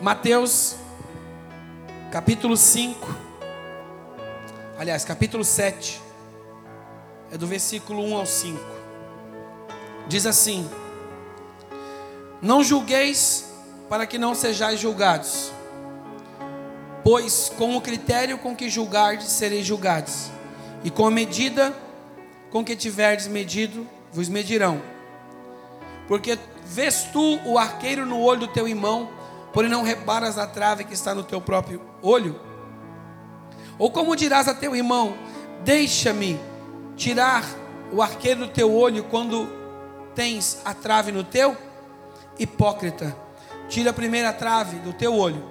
Mateus, capítulo 5. Aliás, capítulo 7. É do versículo 1 ao 5. Diz assim: Não julgueis para que não sejais julgados, pois com o critério com que julgardes sereis julgados, e com a medida com que tiverdes medido, vos medirão. Porque vês tu o arqueiro no olho do teu irmão, porém não reparas a trave que está no teu próprio olho? Ou como dirás a teu irmão: Deixa-me tirar o arqueiro do teu olho quando tens a trave no teu? Hipócrita, tira a primeira trave do teu olho,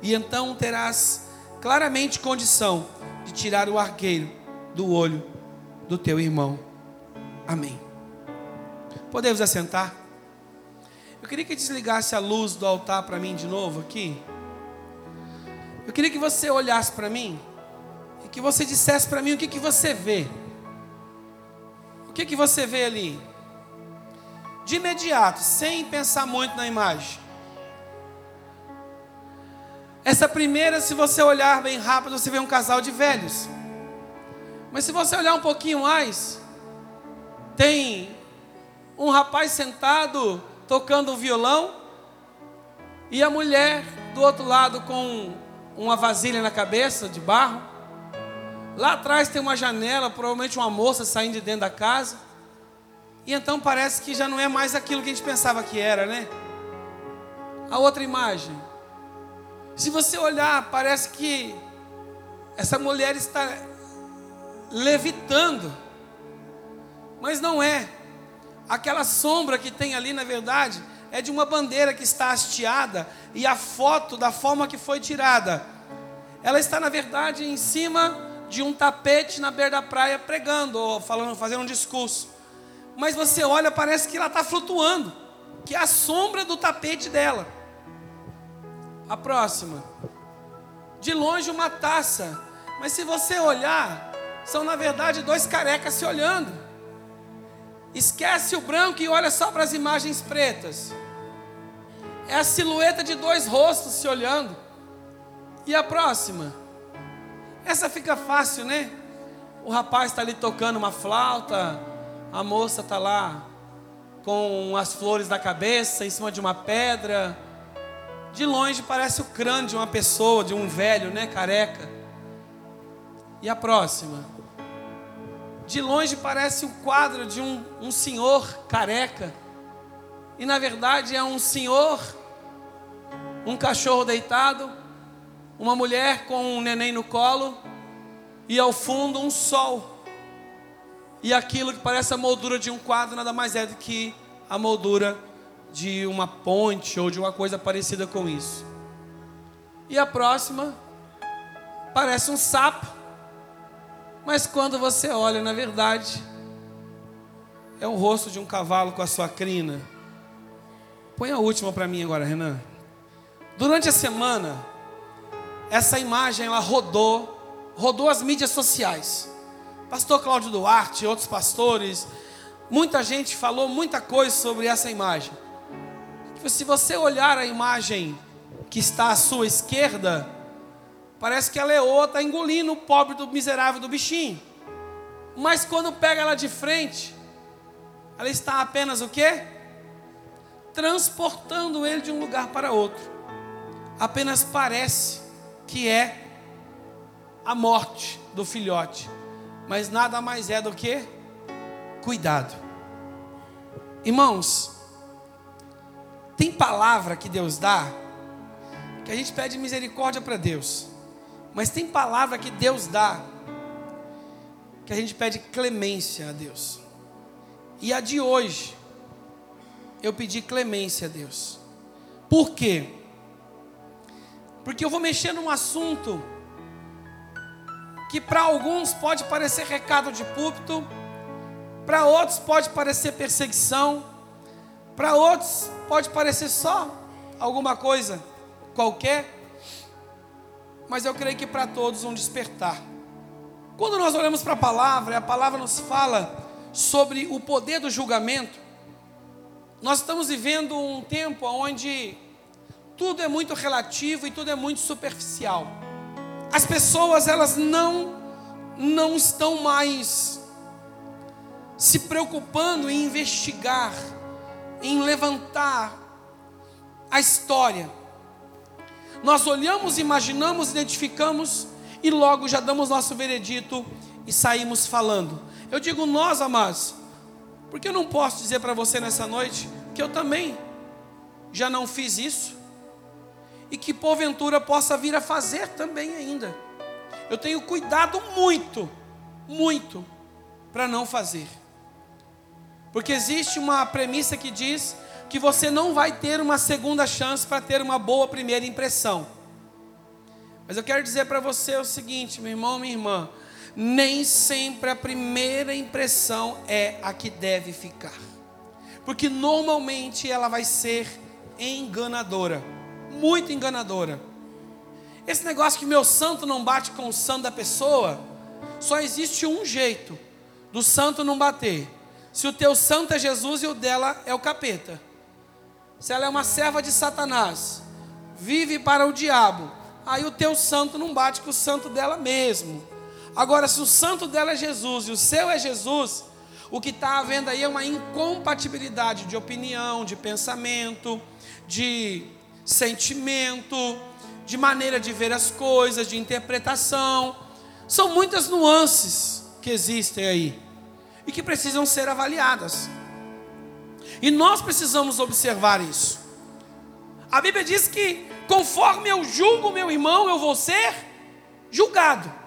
e então terás claramente condição de tirar o arqueiro do olho do teu irmão. Amém. Podemos assentar? Eu queria que desligasse a luz do altar para mim de novo aqui. Eu queria que você olhasse para mim e que você dissesse para mim o que, que você vê. O que, que você vê ali? De imediato, sem pensar muito na imagem. Essa primeira, se você olhar bem rápido, você vê um casal de velhos. Mas se você olhar um pouquinho mais, tem um rapaz sentado tocando um violão e a mulher do outro lado com uma vasilha na cabeça de barro. Lá atrás tem uma janela, provavelmente uma moça saindo de dentro da casa. E então parece que já não é mais aquilo que a gente pensava que era, né? A outra imagem. Se você olhar, parece que essa mulher está levitando. Mas não é. Aquela sombra que tem ali, na verdade, é de uma bandeira que está hasteada e a foto da forma que foi tirada, ela está na verdade em cima de um tapete na beira da praia pregando ou falando, fazendo um discurso. Mas você olha, parece que ela está flutuando, que é a sombra do tapete dela. A próxima. De longe uma taça, mas se você olhar, são na verdade dois carecas se olhando. Esquece o branco e olha só para as imagens pretas. É a silhueta de dois rostos se olhando. E a próxima? Essa fica fácil, né? O rapaz está ali tocando uma flauta, a moça está lá com as flores na cabeça, em cima de uma pedra. De longe parece o crânio de uma pessoa, de um velho, né? Careca. E a próxima? De longe parece um quadro de um, um senhor careca. E na verdade é um senhor, um cachorro deitado, uma mulher com um neném no colo, e ao fundo um sol. E aquilo que parece a moldura de um quadro nada mais é do que a moldura de uma ponte ou de uma coisa parecida com isso. E a próxima parece um sapo mas quando você olha, na verdade, é o rosto de um cavalo com a sua crina. Põe a última para mim agora, Renan. Durante a semana, essa imagem ela rodou, rodou as mídias sociais. Pastor Cláudio Duarte, outros pastores, muita gente falou muita coisa sobre essa imagem. Se você olhar a imagem que está à sua esquerda, Parece que a leoa está engolindo o pobre do miserável do bichinho. Mas quando pega ela de frente, ela está apenas o quê? Transportando ele de um lugar para outro. Apenas parece que é a morte do filhote. Mas nada mais é do que cuidado. Irmãos, tem palavra que Deus dá que a gente pede misericórdia para Deus. Mas tem palavra que Deus dá, que a gente pede clemência a Deus. E a de hoje, eu pedi clemência a Deus. Por quê? Porque eu vou mexer num assunto que para alguns pode parecer recado de púlpito, para outros pode parecer perseguição, para outros pode parecer só alguma coisa qualquer mas eu creio que para todos um despertar. Quando nós olhamos para a palavra, a palavra nos fala sobre o poder do julgamento. Nós estamos vivendo um tempo onde tudo é muito relativo e tudo é muito superficial. As pessoas elas não não estão mais se preocupando em investigar, em levantar a história. Nós olhamos, imaginamos, identificamos e logo já damos nosso veredito e saímos falando. Eu digo nós, amados, porque eu não posso dizer para você nessa noite que eu também já não fiz isso e que porventura possa vir a fazer também ainda. Eu tenho cuidado muito, muito para não fazer. Porque existe uma premissa que diz que você não vai ter uma segunda chance para ter uma boa primeira impressão. Mas eu quero dizer para você o seguinte, meu irmão, minha irmã, nem sempre a primeira impressão é a que deve ficar. Porque normalmente ela vai ser enganadora, muito enganadora. Esse negócio que meu santo não bate com o santo da pessoa, só existe um jeito do santo não bater. Se o teu santo é Jesus e o dela é o capeta. Se ela é uma serva de Satanás, vive para o diabo, aí o teu santo não bate com o santo dela mesmo. Agora, se o santo dela é Jesus e o seu é Jesus, o que está havendo aí é uma incompatibilidade de opinião, de pensamento, de sentimento, de maneira de ver as coisas, de interpretação. São muitas nuances que existem aí e que precisam ser avaliadas. E nós precisamos observar isso. A Bíblia diz que conforme eu julgo meu irmão, eu vou ser julgado.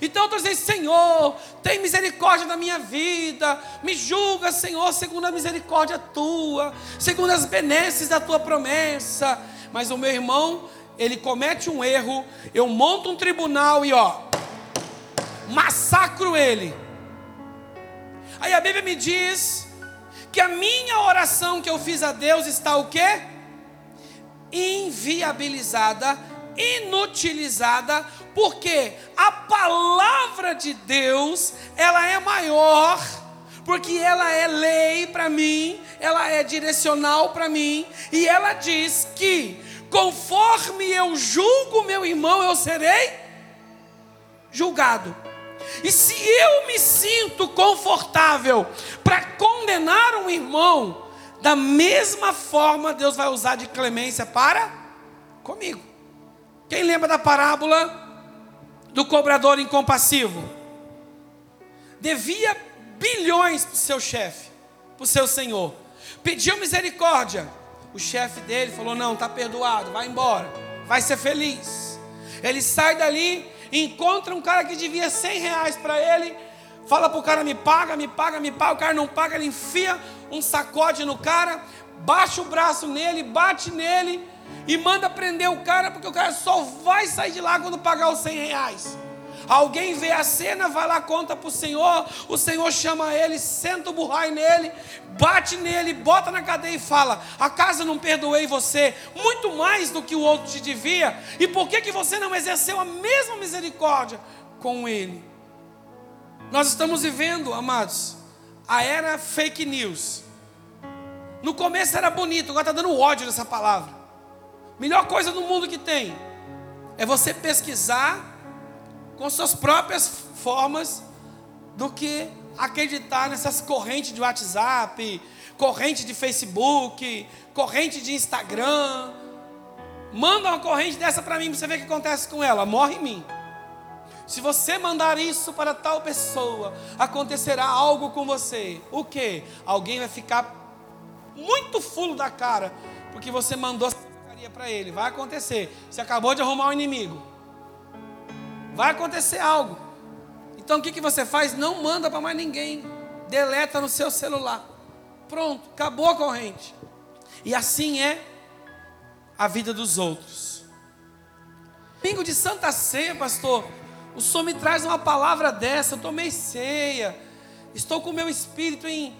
Então eu estou dizendo, Senhor, tem misericórdia da minha vida, me julga, Senhor, segundo a misericórdia tua, segundo as benesses da tua promessa. Mas o meu irmão, ele comete um erro, eu monto um tribunal e ó, massacro ele. Aí a Bíblia me diz que a minha oração que eu fiz a Deus está o quê? Inviabilizada, inutilizada, porque a palavra de Deus, ela é maior, porque ela é lei para mim, ela é direcional para mim, e ela diz que conforme eu julgo meu irmão, eu serei julgado. E se eu me sinto confortável para condenar um irmão, da mesma forma Deus vai usar de clemência para comigo. Quem lembra da parábola do cobrador incompassivo? Devia bilhões para o seu chefe, para o seu senhor. Pediu misericórdia. O chefe dele falou: Não, está perdoado, vai embora, vai ser feliz. Ele sai dali encontra um cara que devia 100 reais para ele, fala para o cara: me paga, me paga, me paga. O cara não paga, ele enfia um sacode no cara, baixa o braço nele, bate nele e manda prender o cara, porque o cara só vai sair de lá quando pagar os 100 reais. Alguém vê a cena, vai lá, conta para o Senhor, o Senhor chama ele, senta o burrai nele, bate nele, bota na cadeia e fala: Acaso não perdoei você muito mais do que o outro te devia? E por que, que você não exerceu a mesma misericórdia com ele? Nós estamos vivendo, amados, a era fake news. No começo era bonito, agora está dando ódio nessa palavra. Melhor coisa no mundo que tem é você pesquisar com suas próprias formas do que acreditar nessas correntes de WhatsApp, corrente de Facebook, corrente de Instagram. Manda uma corrente dessa para mim para você ver o que acontece com ela. Morre em mim. Se você mandar isso para tal pessoa, acontecerá algo com você. O que? Alguém vai ficar muito fulo da cara porque você mandou essa para ele. Vai acontecer. Você acabou de arrumar um inimigo. Vai acontecer algo. Então o que, que você faz? Não manda para mais ninguém. Deleta no seu celular. Pronto, acabou a corrente. E assim é a vida dos outros. Domingo de Santa Ceia, pastor. O Senhor me traz uma palavra dessa. Eu tomei ceia. Estou com o meu espírito em,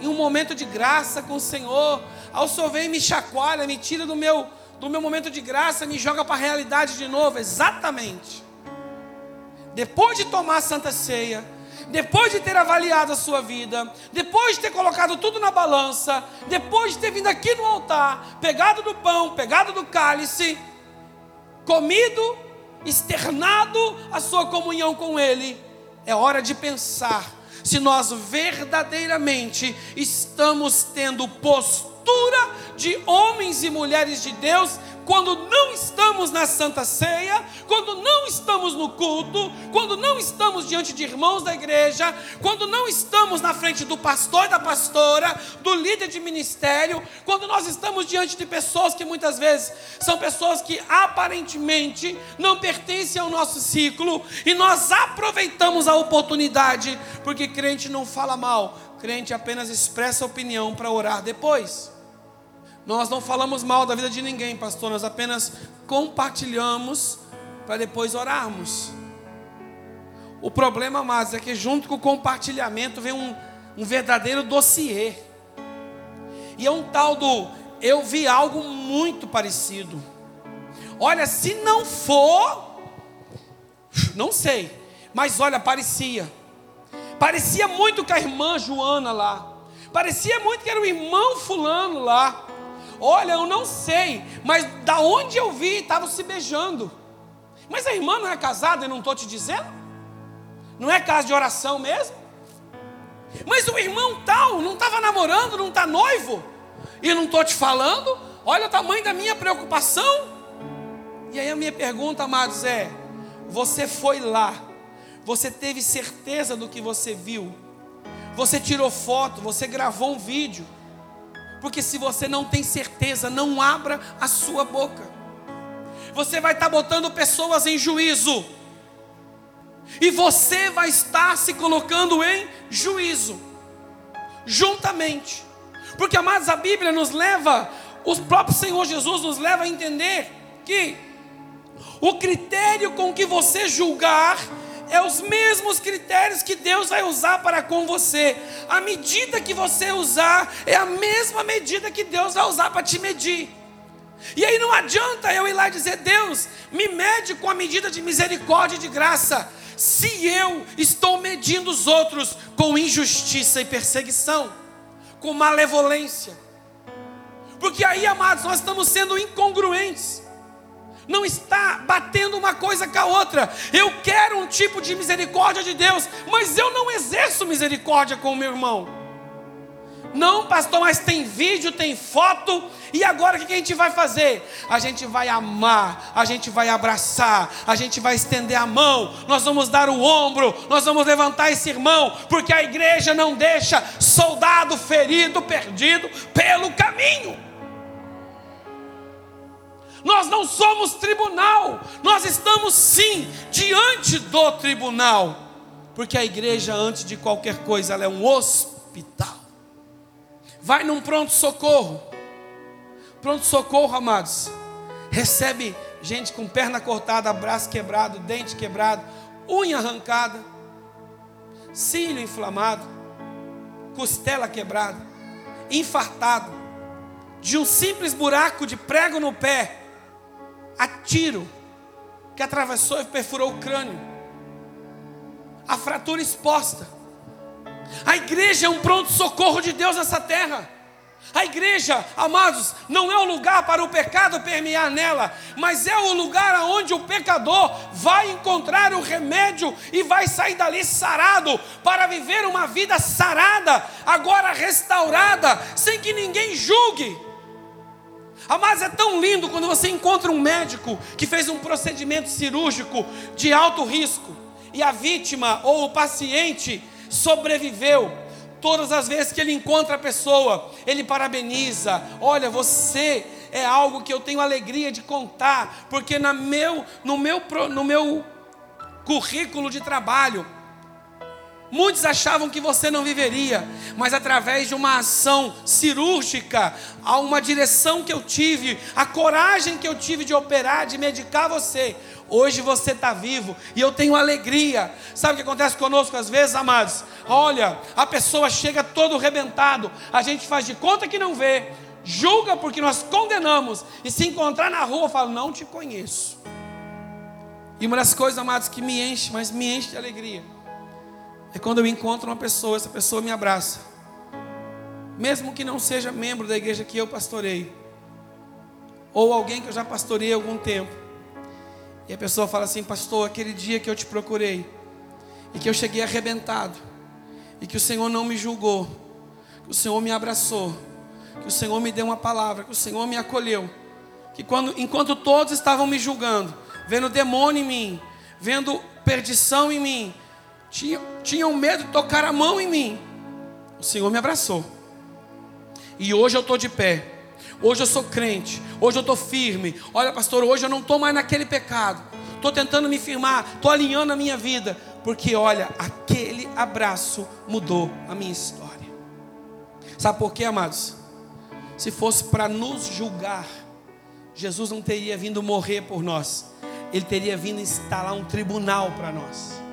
em um momento de graça com o Senhor. Ao Senhor vem e me chacoalha, me tira do meu do meu momento de graça, me joga para a realidade de novo. Exatamente. Depois de tomar a Santa Ceia, depois de ter avaliado a sua vida, depois de ter colocado tudo na balança, depois de ter vindo aqui no altar, pegado do pão, pegado do cálice, comido, externado a sua comunhão com Ele, é hora de pensar se nós verdadeiramente estamos tendo postura de homens e mulheres de Deus quando não estamos na Santa Ceia, quando não estamos no culto, quando não estamos diante de irmãos da igreja, quando não estamos na frente do pastor e da pastora, do líder de ministério, quando nós estamos diante de pessoas que muitas vezes são pessoas que aparentemente não pertencem ao nosso ciclo e nós aproveitamos a oportunidade, porque crente não fala mal, crente apenas expressa opinião para orar depois. Nós não falamos mal da vida de ninguém, pastor, nós apenas compartilhamos para depois orarmos. O problema, amados, é que junto com o compartilhamento vem um, um verdadeiro dossiê. E é um tal do eu vi algo muito parecido. Olha, se não for, não sei, mas olha, parecia. Parecia muito com a irmã Joana lá. Parecia muito que era o irmão fulano lá. Olha, eu não sei, mas da onde eu vi, estavam se beijando. Mas a irmã não é casada e não estou te dizendo? Não é casa de oração mesmo? Mas o irmão tal não estava namorando, não está noivo, e não estou te falando? Olha o tamanho da minha preocupação. E aí a minha pergunta, amados, é: você foi lá, você teve certeza do que você viu, você tirou foto, você gravou um vídeo, porque se você não tem certeza, não abra a sua boca. Você vai estar botando pessoas em juízo. E você vai estar se colocando em juízo. Juntamente. Porque, amados, a Bíblia nos leva, o próprio Senhor Jesus nos leva a entender que o critério com que você julgar é os mesmos critérios que Deus vai usar para com você. A medida que você usar é a mesma medida que Deus vai usar para te medir. E aí não adianta eu ir lá e dizer, Deus, me mede com a medida de misericórdia e de graça, se eu estou medindo os outros com injustiça e perseguição, com malevolência. Porque aí, amados, nós estamos sendo incongruentes não está batendo uma coisa com a outra. Eu quero um tipo de misericórdia de Deus, mas eu não exerço misericórdia com o meu irmão. Não, pastor, mas tem vídeo, tem foto, e agora o que a gente vai fazer? A gente vai amar, a gente vai abraçar, a gente vai estender a mão, nós vamos dar o ombro, nós vamos levantar esse irmão, porque a igreja não deixa soldado ferido, perdido pelo caminho. Nós não somos tribunal, nós estamos sim diante do tribunal, porque a igreja, antes de qualquer coisa, ela é um hospital. Vai num pronto-socorro, pronto-socorro, amados, recebe gente com perna cortada, braço quebrado, dente quebrado, unha arrancada, cílio inflamado, costela quebrada, infartado, de um simples buraco de prego no pé, a tiro que atravessou e perfurou o crânio, a fratura exposta. A igreja é um pronto-socorro de Deus nessa terra. A igreja, amados, não é o lugar para o pecado permear nela, mas é o lugar onde o pecador vai encontrar o remédio e vai sair dali sarado para viver uma vida sarada, agora restaurada, sem que ninguém julgue. Mas é tão lindo quando você encontra um médico que fez um procedimento cirúrgico de alto risco e a vítima ou o paciente sobreviveu. Todas as vezes que ele encontra a pessoa, ele parabeniza. Olha, você é algo que eu tenho alegria de contar, porque no meu, no meu, no meu currículo de trabalho, Muitos achavam que você não viveria, mas através de uma ação cirúrgica, a uma direção que eu tive, a coragem que eu tive de operar, de medicar você, hoje você está vivo e eu tenho alegria. Sabe o que acontece conosco às vezes, amados? Olha, a pessoa chega todo rebentado, a gente faz de conta que não vê, julga porque nós condenamos, e se encontrar na rua, fala: Não te conheço. E uma das coisas, amados, que me enche, mas me enche de alegria é quando eu encontro uma pessoa, essa pessoa me abraça. Mesmo que não seja membro da igreja que eu pastorei, ou alguém que eu já pastorei há algum tempo. E a pessoa fala assim: Pastor, aquele dia que eu te procurei, e que eu cheguei arrebentado, e que o Senhor não me julgou, que o Senhor me abraçou, que o Senhor me deu uma palavra, que o Senhor me acolheu, que quando, enquanto todos estavam me julgando, vendo demônio em mim, vendo perdição em mim, tinham, tinham medo de tocar a mão em mim, o Senhor me abraçou. E hoje eu estou de pé. Hoje eu sou crente. Hoje eu estou firme. Olha, pastor, hoje eu não estou mais naquele pecado. Estou tentando me firmar. Estou alinhando a minha vida. Porque, olha, aquele abraço mudou a minha história. Sabe por quê, amados? Se fosse para nos julgar, Jesus não teria vindo morrer por nós. Ele teria vindo instalar um tribunal para nós.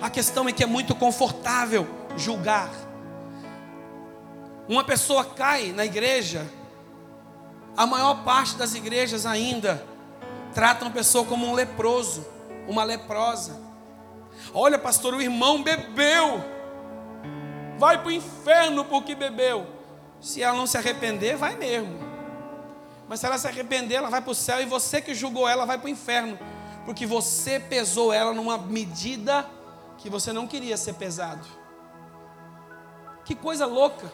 A questão é que é muito confortável julgar. Uma pessoa cai na igreja, a maior parte das igrejas ainda tratam a pessoa como um leproso, uma leprosa. Olha, pastor, o irmão bebeu, vai para o inferno porque bebeu. Se ela não se arrepender, vai mesmo. Mas se ela se arrepender, ela vai para o céu e você que julgou ela vai para o inferno, porque você pesou ela numa medida que você não queria ser pesado. Que coisa louca.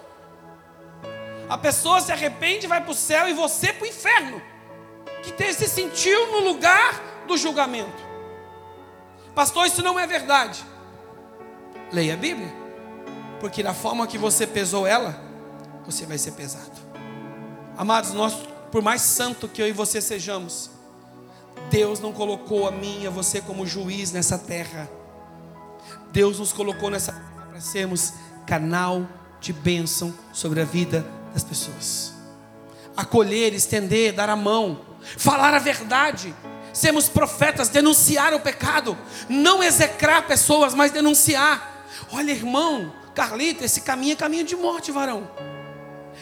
A pessoa se arrepende, vai para o céu e você para o inferno. Que se sentiu no lugar do julgamento. Pastor, isso não é verdade. Leia a Bíblia. Porque da forma que você pesou ela, você vai ser pesado. Amados, nós, por mais santo que eu e você sejamos, Deus não colocou a mim e a você como juiz nessa terra. Deus nos colocou nessa para sermos canal de bênção sobre a vida das pessoas. Acolher, estender, dar a mão, falar a verdade, sermos profetas, denunciar o pecado, não execrar pessoas, mas denunciar. Olha, irmão, Carlito, esse caminho é caminho de morte, varão.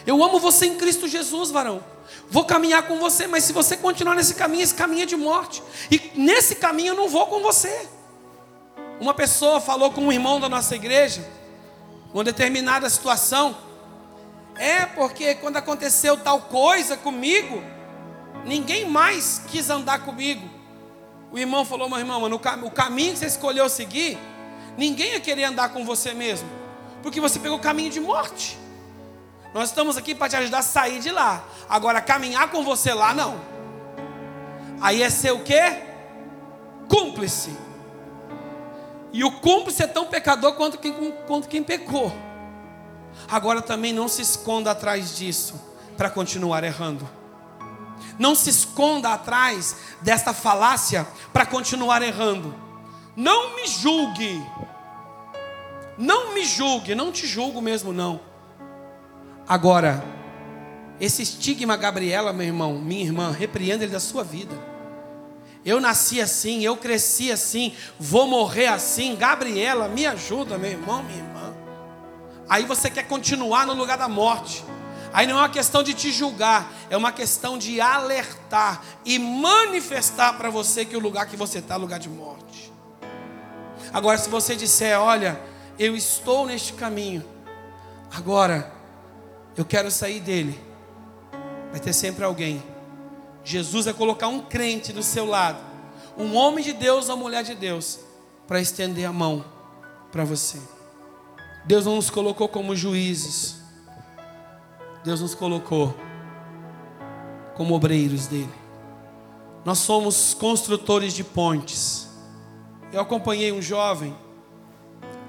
Eu amo você em Cristo Jesus, varão. Vou caminhar com você, mas se você continuar nesse caminho, esse caminho é de morte. E nesse caminho eu não vou com você. Uma pessoa falou com um irmão da nossa igreja, uma determinada situação, é porque quando aconteceu tal coisa comigo, ninguém mais quis andar comigo. O irmão falou, meu irmão, no cam o caminho que você escolheu seguir, ninguém ia querer andar com você mesmo, porque você pegou o caminho de morte. Nós estamos aqui para te ajudar a sair de lá. Agora, caminhar com você lá, não. Aí é ser o quê? Cúmplice. E o cúmplice é tão pecador quanto quem, quanto quem pecou. Agora também não se esconda atrás disso para continuar errando. Não se esconda atrás desta falácia para continuar errando. Não me julgue. Não me julgue, não te julgo mesmo não. Agora, esse estigma Gabriela, meu irmão, minha irmã, repreenda ele da sua vida. Eu nasci assim, eu cresci assim, vou morrer assim. Gabriela, me ajuda, meu irmão, minha irmã. Aí você quer continuar no lugar da morte. Aí não é uma questão de te julgar, é uma questão de alertar e manifestar para você que o lugar que você está é lugar de morte. Agora, se você disser, olha, eu estou neste caminho, agora eu quero sair dele, vai ter sempre alguém. Jesus vai colocar um crente do seu lado, um homem de Deus ou mulher de Deus, para estender a mão para você. Deus não nos colocou como juízes. Deus nos colocou como obreiros dele. Nós somos construtores de pontes. Eu acompanhei um jovem,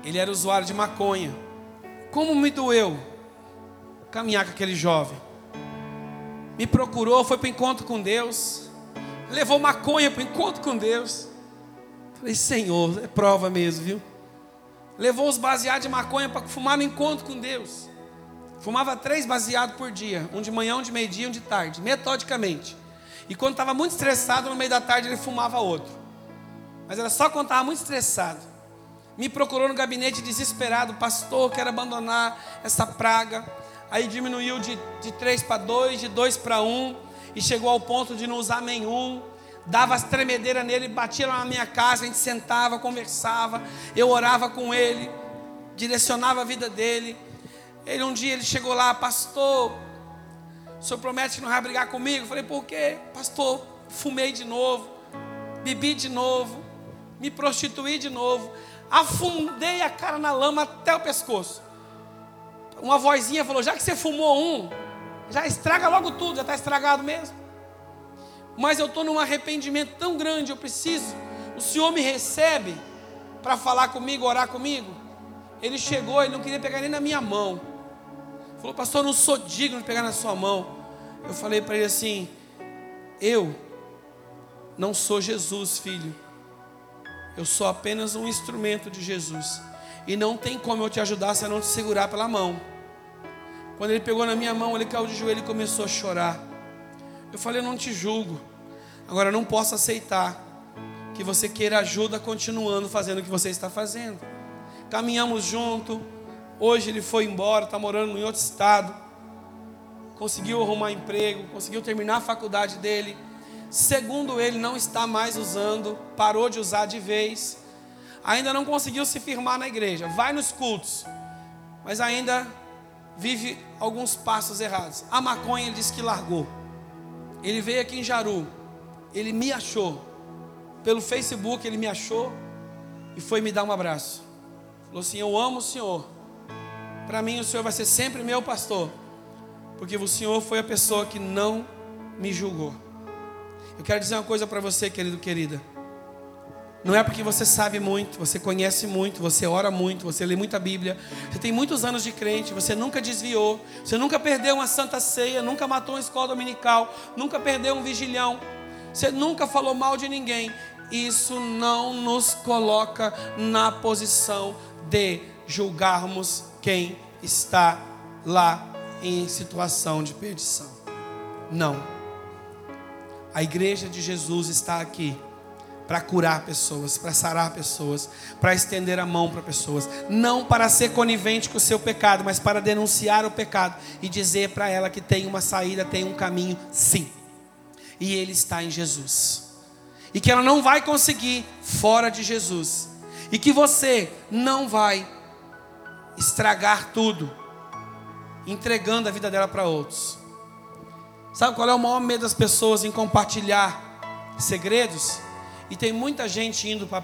ele era usuário de maconha. Como me doeu caminhar com aquele jovem. Me procurou, foi para o encontro com Deus, levou maconha para o encontro com Deus. Falei, Senhor, é prova mesmo, viu? levou os baseados de maconha para fumar no encontro com Deus. Fumava três baseados por dia, um de manhã, um de meio-dia, um de tarde, metodicamente. E quando estava muito estressado, no meio da tarde ele fumava outro. Mas era só quando estava muito estressado. Me procurou no gabinete desesperado, pastor, quero abandonar essa praga. Aí diminuiu de, de três para dois, de dois para um, e chegou ao ponto de não usar nenhum. dava as tremedeiras nele, batia na minha casa, a gente sentava, conversava, eu orava com ele, direcionava a vida dele. Ele um dia ele chegou lá, pastor, o senhor promete que não vai brigar comigo? Eu falei, por quê? Pastor, fumei de novo, bebi de novo, me prostituí de novo, afundei a cara na lama até o pescoço. Uma vozinha falou: já que você fumou um, já estraga logo tudo, já está estragado mesmo. Mas eu estou num arrependimento tão grande, eu preciso. O Senhor me recebe para falar comigo, orar comigo. Ele chegou, ele não queria pegar nem na minha mão. Falou, pastor, eu não sou digno de pegar na sua mão. Eu falei para ele assim: eu não sou Jesus, filho. Eu sou apenas um instrumento de Jesus. E não tem como eu te ajudar se eu não te segurar pela mão. Quando ele pegou na minha mão, ele caiu de joelho e começou a chorar. Eu falei: Eu não te julgo. Agora, eu não posso aceitar que você queira ajuda continuando fazendo o que você está fazendo. Caminhamos junto. Hoje ele foi embora, está morando em outro estado. Conseguiu arrumar emprego, conseguiu terminar a faculdade dele. Segundo ele, não está mais usando, parou de usar de vez. Ainda não conseguiu se firmar na igreja. Vai nos cultos, mas ainda vive alguns passos errados. A maconha ele disse que largou. Ele veio aqui em Jaru, ele me achou. Pelo Facebook ele me achou e foi me dar um abraço. Falou assim: Eu amo o Senhor. Para mim o Senhor vai ser sempre meu pastor, porque o Senhor foi a pessoa que não me julgou. Eu quero dizer uma coisa para você, querido, querida. Não é porque você sabe muito, você conhece muito, você ora muito, você lê muita Bíblia, você tem muitos anos de crente, você nunca desviou, você nunca perdeu uma santa ceia, nunca matou uma escola dominical, nunca perdeu um vigilhão, você nunca falou mal de ninguém. Isso não nos coloca na posição de julgarmos quem está lá em situação de perdição. Não. A igreja de Jesus está aqui para curar pessoas, para sarar pessoas, para estender a mão para pessoas, não para ser conivente com o seu pecado, mas para denunciar o pecado e dizer para ela que tem uma saída, tem um caminho, sim. E ele está em Jesus. E que ela não vai conseguir fora de Jesus. E que você não vai estragar tudo entregando a vida dela para outros. Sabe qual é o maior medo das pessoas em compartilhar segredos? E tem muita gente indo para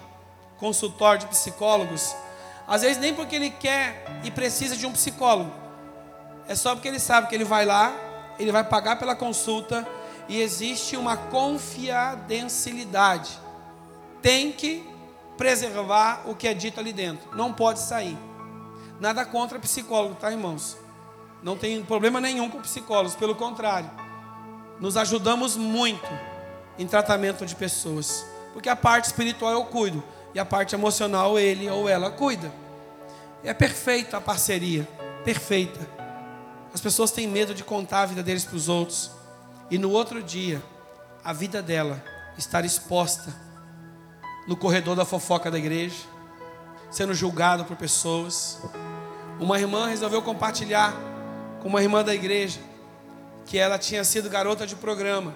consultório de psicólogos, às vezes nem porque ele quer e precisa de um psicólogo, é só porque ele sabe que ele vai lá, ele vai pagar pela consulta e existe uma confidencialidade. Tem que preservar o que é dito ali dentro, não pode sair. Nada contra psicólogo, tá, irmãos? Não tem problema nenhum com psicólogos, pelo contrário, nos ajudamos muito em tratamento de pessoas. Porque a parte espiritual eu cuido e a parte emocional ele ou ela cuida. É perfeita a parceria, perfeita. As pessoas têm medo de contar a vida deles para os outros. E no outro dia, a vida dela estar exposta no corredor da fofoca da igreja, sendo julgada por pessoas. Uma irmã resolveu compartilhar com uma irmã da igreja que ela tinha sido garota de programa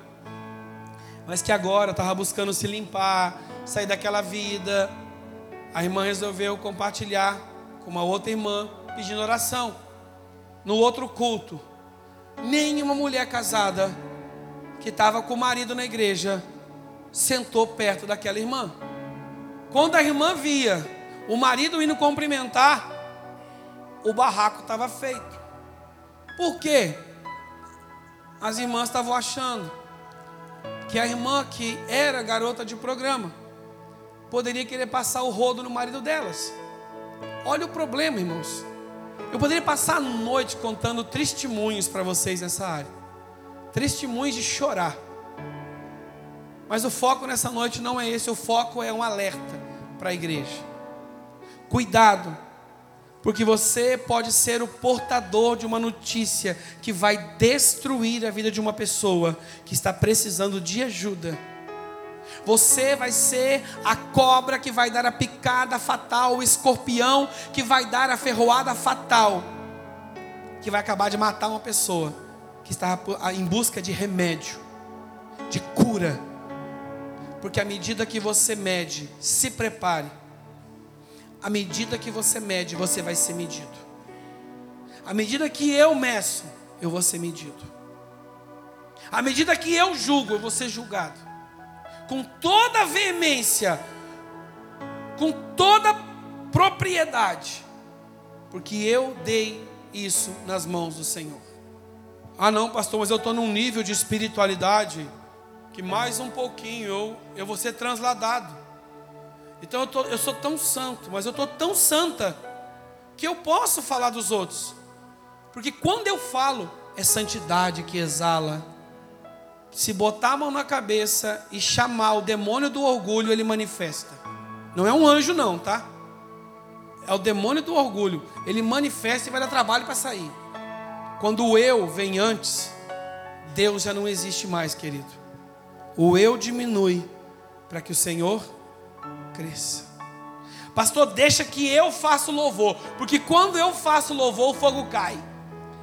mas que agora estava buscando se limpar, sair daquela vida. A irmã resolveu compartilhar com uma outra irmã, pedindo oração. No outro culto, nenhuma mulher casada que estava com o marido na igreja sentou perto daquela irmã. Quando a irmã via o marido indo cumprimentar, o barraco estava feito. Por quê? As irmãs estavam achando que a irmã que era garota de programa poderia querer passar o rodo no marido delas. Olha o problema, irmãos. Eu poderia passar a noite contando testemunhos para vocês nessa área. Testemunhos de chorar. Mas o foco nessa noite não é esse, o foco é um alerta para a igreja. Cuidado porque você pode ser o portador de uma notícia que vai destruir a vida de uma pessoa que está precisando de ajuda. Você vai ser a cobra que vai dar a picada fatal, o escorpião que vai dar a ferroada fatal, que vai acabar de matar uma pessoa que está em busca de remédio, de cura. Porque à medida que você mede, se prepare. À medida que você mede, você vai ser medido. À medida que eu meço, eu vou ser medido. À medida que eu julgo, eu vou ser julgado. Com toda a veemência, com toda a propriedade, porque eu dei isso nas mãos do Senhor. Ah, não, pastor, mas eu estou num nível de espiritualidade que mais um pouquinho eu, eu vou ser transladado. Então eu, tô, eu sou tão santo, mas eu estou tão santa que eu posso falar dos outros. Porque quando eu falo, é santidade que exala. Se botar a mão na cabeça e chamar o demônio do orgulho, ele manifesta. Não é um anjo, não, tá? É o demônio do orgulho. Ele manifesta e vai dar trabalho para sair. Quando o eu vem antes, Deus já não existe mais, querido. O eu diminui para que o Senhor cresça. Pastor, deixa que eu faça louvor, porque quando eu faço louvor, o fogo cai.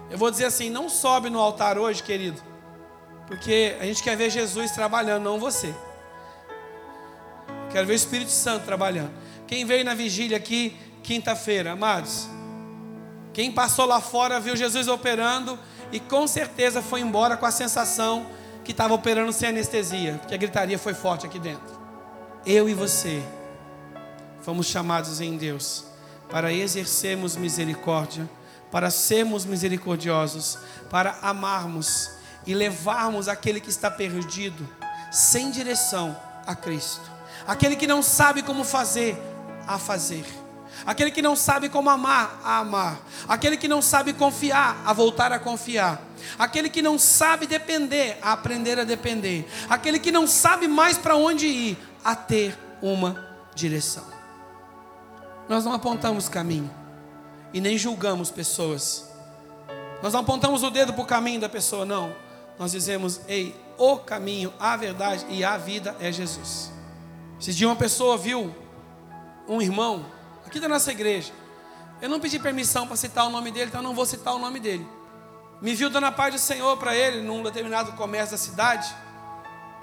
Eu vou dizer assim: não sobe no altar hoje, querido, porque a gente quer ver Jesus trabalhando, não você. Quero ver o Espírito Santo trabalhando. Quem veio na vigília aqui, quinta-feira, amados? Quem passou lá fora viu Jesus operando e com certeza foi embora com a sensação que estava operando sem anestesia, porque a gritaria foi forte aqui dentro. Eu e você fomos chamados em Deus para exercermos misericórdia, para sermos misericordiosos, para amarmos e levarmos aquele que está perdido sem direção a Cristo, aquele que não sabe como fazer, a fazer. Aquele que não sabe como amar, a amar, aquele que não sabe confiar, a voltar a confiar, aquele que não sabe depender, a aprender a depender, aquele que não sabe mais para onde ir, a ter uma direção. Nós não apontamos caminho e nem julgamos pessoas. Nós não apontamos o dedo para o caminho da pessoa, não. Nós dizemos, ei, o caminho, a verdade e a vida é Jesus. Se dia uma pessoa viu um irmão aqui da nossa igreja. Eu não pedi permissão para citar o nome dele, então não vou citar o nome dele. Me viu dando a paz do Senhor para ele num determinado comércio da cidade.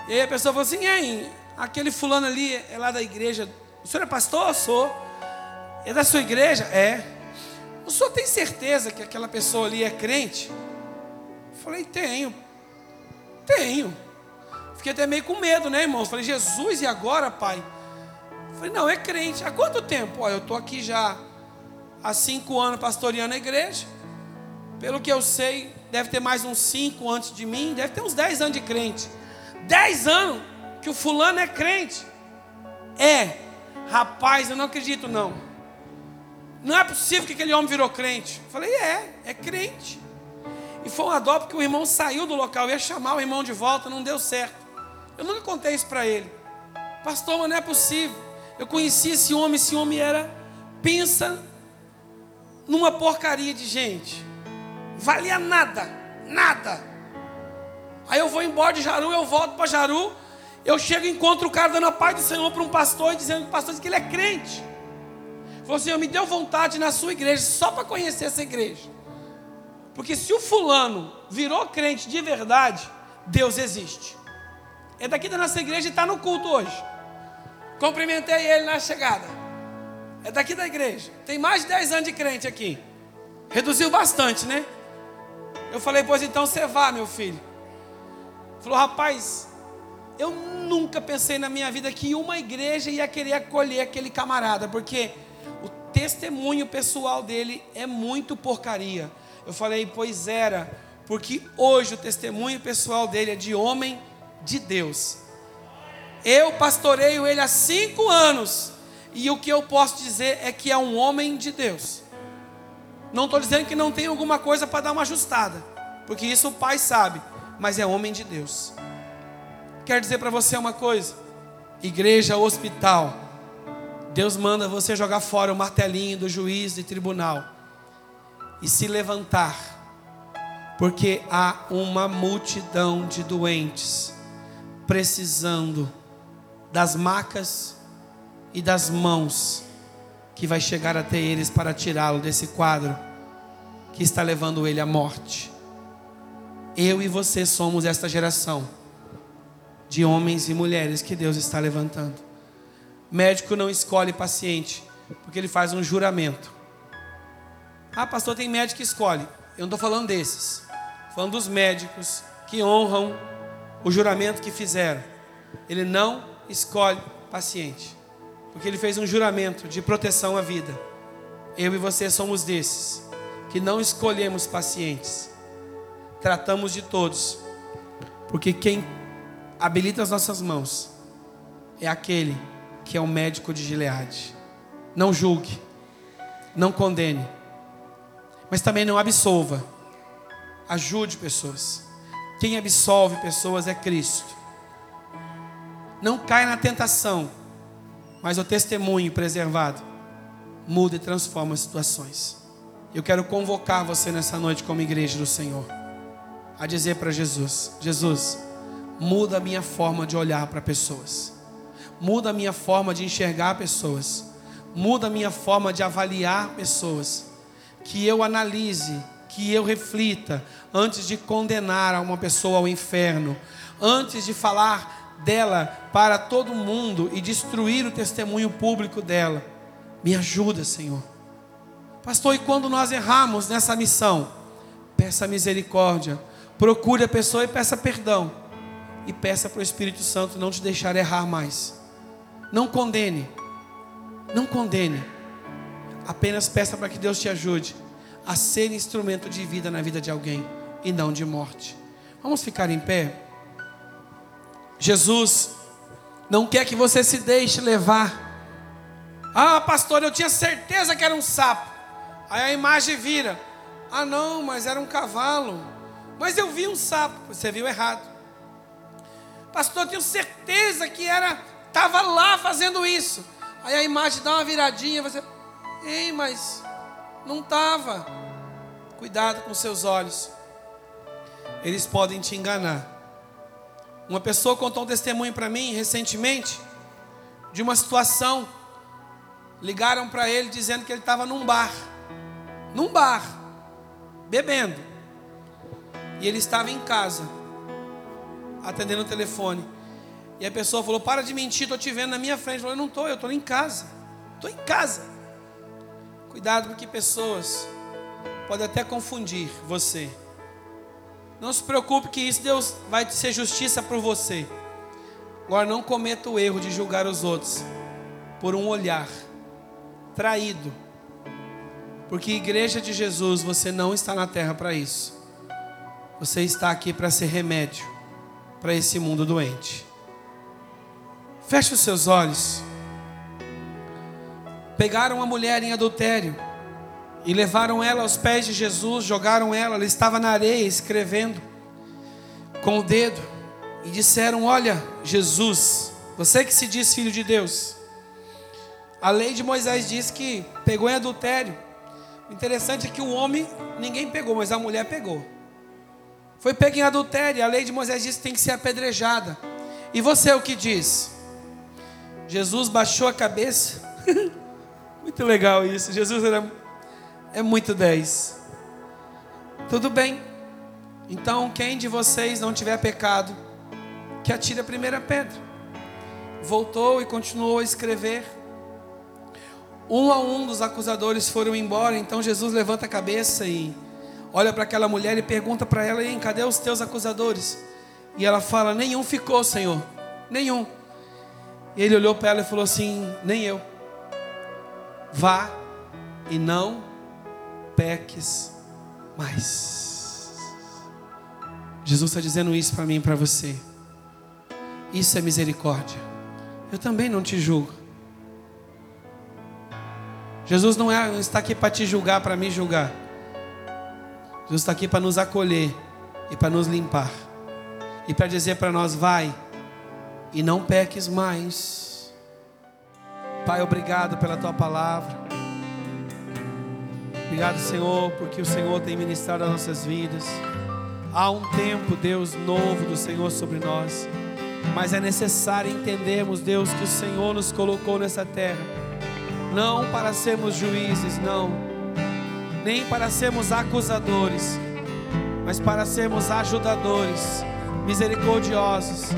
E aí a pessoa falou assim: Ei, aquele fulano ali é lá da igreja. O senhor é pastor? Sou. É da sua igreja? É. O senhor tem certeza que aquela pessoa ali é crente? Falei: Tenho. Tenho. Fiquei até meio com medo, né, irmãos? Falei: Jesus, e agora, pai? Falei, não, é crente. Há quanto tempo? Ó, eu estou aqui já há cinco anos pastoreando a igreja. Pelo que eu sei, deve ter mais uns cinco antes de mim, deve ter uns dez anos de crente. Dez anos que o fulano é crente. É, rapaz, eu não acredito não. Não é possível que aquele homem virou crente. falei, é, é crente. E foi uma dó porque o irmão saiu do local, eu ia chamar o irmão de volta, não deu certo. Eu nunca contei isso para ele. Pastor, mas não é possível. Eu conheci esse homem, esse homem era, pensa numa porcaria de gente. Valia nada, nada. Aí eu vou embora de Jaru, eu volto para Jaru, eu chego e encontro o cara dando a paz do Senhor para um pastor e dizendo que o pastor diz que ele é crente. Falou assim, eu me deu vontade na sua igreja só para conhecer essa igreja. Porque se o fulano virou crente de verdade, Deus existe. É daqui da nossa igreja e está no culto hoje. Cumprimentei ele na chegada. É daqui da igreja. Tem mais de 10 anos de crente aqui. Reduziu bastante, né? Eu falei, pois então você vá, meu filho. Falou, rapaz, eu nunca pensei na minha vida que uma igreja ia querer acolher aquele camarada, porque testemunho pessoal dele é muito porcaria. Eu falei, pois era, porque hoje o testemunho pessoal dele é de homem de Deus. Eu pastoreio ele há cinco anos. E o que eu posso dizer é que é um homem de Deus. Não estou dizendo que não tem alguma coisa para dar uma ajustada. Porque isso o pai sabe. Mas é homem de Deus. Quero dizer para você uma coisa. Igreja, hospital. Deus manda você jogar fora o martelinho do juiz de tribunal. E se levantar. Porque há uma multidão de doentes precisando das macas e das mãos que vai chegar até eles para tirá-lo desse quadro que está levando ele à morte. Eu e você somos esta geração de homens e mulheres que Deus está levantando. Médico não escolhe paciente, porque ele faz um juramento. Ah, pastor, tem médico que escolhe. Eu não estou falando desses. Estou falando dos médicos que honram o juramento que fizeram. Ele não escolhe paciente, porque ele fez um juramento de proteção à vida. Eu e você somos desses que não escolhemos pacientes, tratamos de todos, porque quem habilita as nossas mãos é aquele que é o médico de Gileade. Não julgue, não condene, mas também não absolva. Ajude pessoas. Quem absolve pessoas é Cristo. Não caia na tentação, mas o testemunho preservado muda e transforma situações. Eu quero convocar você nessa noite como igreja do Senhor a dizer para Jesus: Jesus, muda a minha forma de olhar para pessoas, muda a minha forma de enxergar pessoas, muda a minha forma de avaliar pessoas, que eu analise, que eu reflita antes de condenar uma pessoa ao inferno, antes de falar dela para todo mundo e destruir o testemunho público dela. Me ajuda, Senhor. Pastor, e quando nós erramos nessa missão, peça misericórdia, procure a pessoa e peça perdão. E peça para o Espírito Santo não te deixar errar mais. Não condene. Não condene. Apenas peça para que Deus te ajude a ser instrumento de vida na vida de alguém e não de morte. Vamos ficar em pé? Jesus não quer que você se deixe levar. Ah, pastor, eu tinha certeza que era um sapo. Aí a imagem vira. Ah, não, mas era um cavalo. Mas eu vi um sapo. Você viu errado. Pastor, eu tenho certeza que era estava lá fazendo isso. Aí a imagem dá uma viradinha, você, ei, mas não estava. Cuidado com seus olhos. Eles podem te enganar. Uma pessoa contou um testemunho para mim recentemente de uma situação. Ligaram para ele dizendo que ele estava num bar num bar, bebendo. E ele estava em casa, atendendo o telefone. E a pessoa falou: Para de mentir, estou te vendo na minha frente. Eu falei: Não estou, eu estou em casa. Estou em casa. Cuidado, porque pessoas podem até confundir você. Não se preocupe que isso Deus vai ser justiça para você. Agora não cometa o erro de julgar os outros por um olhar traído porque igreja de Jesus, você não está na terra para isso. Você está aqui para ser remédio para esse mundo doente. Feche os seus olhos. Pegaram a mulher em adultério e levaram ela aos pés de Jesus, jogaram ela, ela estava na areia escrevendo com o dedo e disseram: Olha, Jesus, você que se diz filho de Deus, a lei de Moisés diz que pegou em adultério o interessante é que o homem ninguém pegou, mas a mulher pegou. Foi pego em adultério. A lei de Moisés diz que tem que ser apedrejada. E você o que diz? Jesus baixou a cabeça. muito legal isso. Jesus era, é muito 10. Tudo bem. Então, quem de vocês não tiver pecado, que atire a primeira pedra. Voltou e continuou a escrever. Um a um dos acusadores foram embora, então Jesus levanta a cabeça e olha para aquela mulher e pergunta para ela: cadê os teus acusadores? E ela fala: Nenhum ficou, Senhor, nenhum. E ele olhou para ela e falou assim: Nem eu. Vá e não peques mais. Jesus está dizendo isso para mim e para você. Isso é misericórdia. Eu também não te julgo. Jesus não, é, não está aqui para te julgar, para me julgar. Jesus está aqui para nos acolher e para nos limpar. E para dizer para nós: vai e não peques mais. Pai, obrigado pela tua palavra. Obrigado, Senhor, porque o Senhor tem ministrado as nossas vidas. Há um tempo, Deus, novo do Senhor sobre nós. Mas é necessário entendermos, Deus, que o Senhor nos colocou nessa terra não para sermos juízes, não, nem para sermos acusadores, mas para sermos ajudadores, misericordiosos,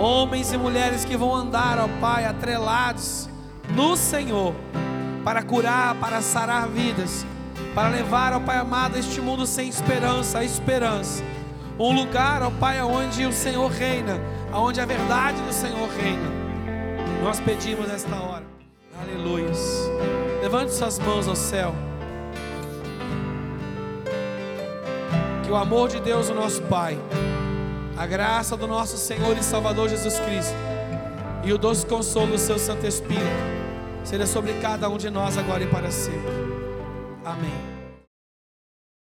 homens e mulheres que vão andar, ó Pai, atrelados no Senhor, para curar, para sarar vidas, para levar, ó Pai amado, este mundo sem esperança, a esperança. Um lugar, ó Pai, onde o Senhor reina, onde a verdade do Senhor reina. Nós pedimos nesta hora. Aleluia. Levante suas mãos ao céu. Que o amor de Deus, o nosso Pai, a graça do nosso Senhor e Salvador Jesus Cristo e o doce consolo do seu Santo Espírito seja sobre cada um de nós agora e para sempre. Amém.